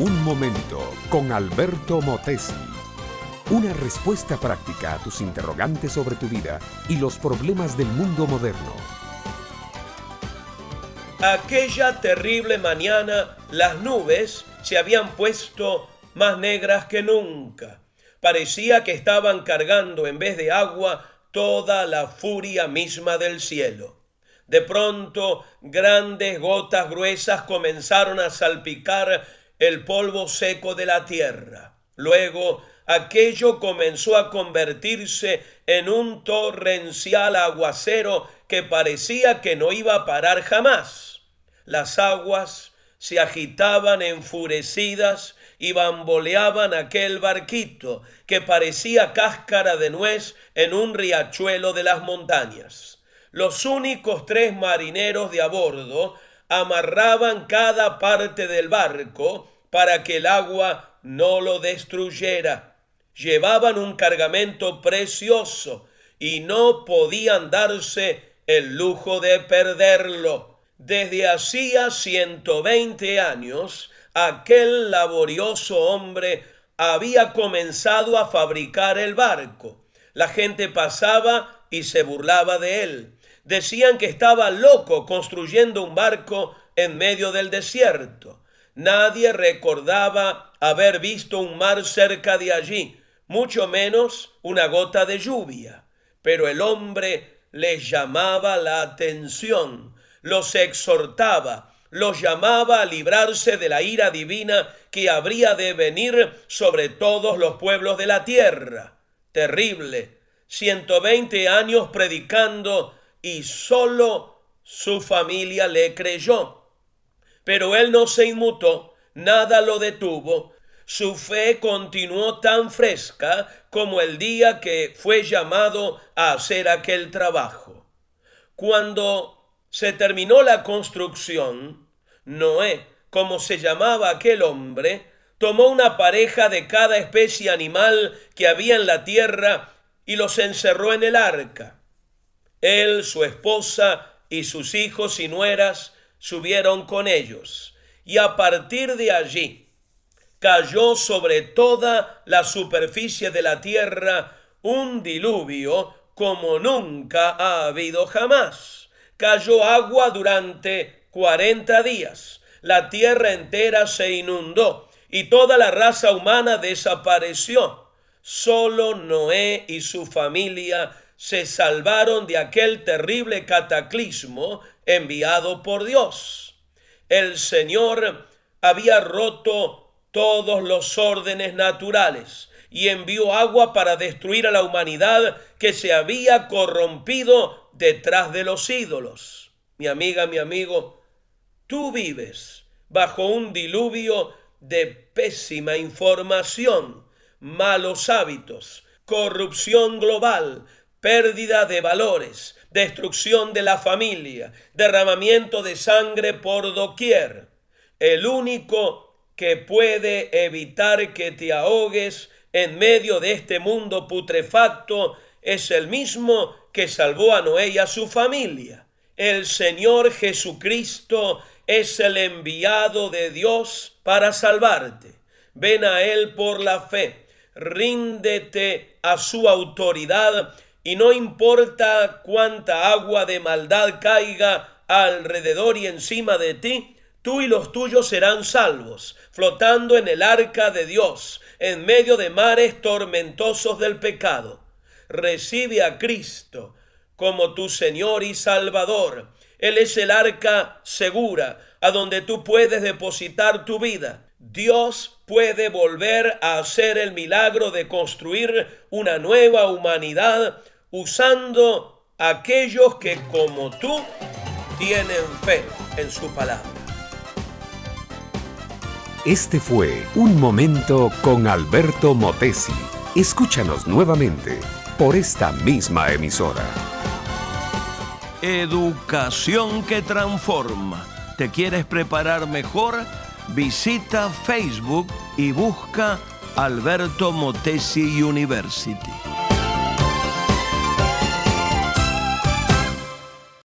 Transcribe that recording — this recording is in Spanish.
Un momento con Alberto Motesi. Una respuesta práctica a tus interrogantes sobre tu vida y los problemas del mundo moderno. Aquella terrible mañana las nubes se habían puesto más negras que nunca. Parecía que estaban cargando en vez de agua toda la furia misma del cielo. De pronto, grandes gotas gruesas comenzaron a salpicar el polvo seco de la tierra. Luego, aquello comenzó a convertirse en un torrencial aguacero que parecía que no iba a parar jamás. Las aguas se agitaban enfurecidas y bamboleaban aquel barquito que parecía cáscara de nuez en un riachuelo de las montañas. Los únicos tres marineros de a bordo amarraban cada parte del barco para que el agua no lo destruyera. Llevaban un cargamento precioso y no podían darse el lujo de perderlo. Desde hacía 120 años, aquel laborioso hombre había comenzado a fabricar el barco. La gente pasaba y se burlaba de él decían que estaba loco construyendo un barco en medio del desierto. Nadie recordaba haber visto un mar cerca de allí, mucho menos una gota de lluvia. Pero el hombre les llamaba la atención, los exhortaba, los llamaba a librarse de la ira divina que habría de venir sobre todos los pueblos de la tierra. Terrible. 120 años predicando y solo su familia le creyó. Pero él no se inmutó, nada lo detuvo, su fe continuó tan fresca como el día que fue llamado a hacer aquel trabajo. Cuando se terminó la construcción, Noé, como se llamaba aquel hombre, tomó una pareja de cada especie animal que había en la tierra y los encerró en el arca él, su esposa y sus hijos y nueras subieron con ellos. Y a partir de allí cayó sobre toda la superficie de la tierra un diluvio como nunca ha habido jamás. Cayó agua durante cuarenta días. La tierra entera se inundó y toda la raza humana desapareció. Solo Noé y su familia se salvaron de aquel terrible cataclismo enviado por Dios. El Señor había roto todos los órdenes naturales y envió agua para destruir a la humanidad que se había corrompido detrás de los ídolos. Mi amiga, mi amigo, tú vives bajo un diluvio de pésima información, malos hábitos, corrupción global, pérdida de valores, destrucción de la familia, derramamiento de sangre por doquier. El único que puede evitar que te ahogues en medio de este mundo putrefacto es el mismo que salvó a Noé y a su familia. El Señor Jesucristo es el enviado de Dios para salvarte. Ven a Él por la fe, ríndete a su autoridad y no importa cuánta agua de maldad caiga alrededor y encima de ti, tú y los tuyos serán salvos, flotando en el arca de Dios, en medio de mares tormentosos del pecado. Recibe a Cristo como tu Señor y Salvador. Él es el arca segura a donde tú puedes depositar tu vida. Dios puede volver a hacer el milagro de construir una nueva humanidad usando aquellos que como tú tienen fe en su palabra. Este fue Un Momento con Alberto Motesi. Escúchanos nuevamente por esta misma emisora. Educación que transforma. ¿Te quieres preparar mejor? Visita Facebook y busca Alberto Motesi University.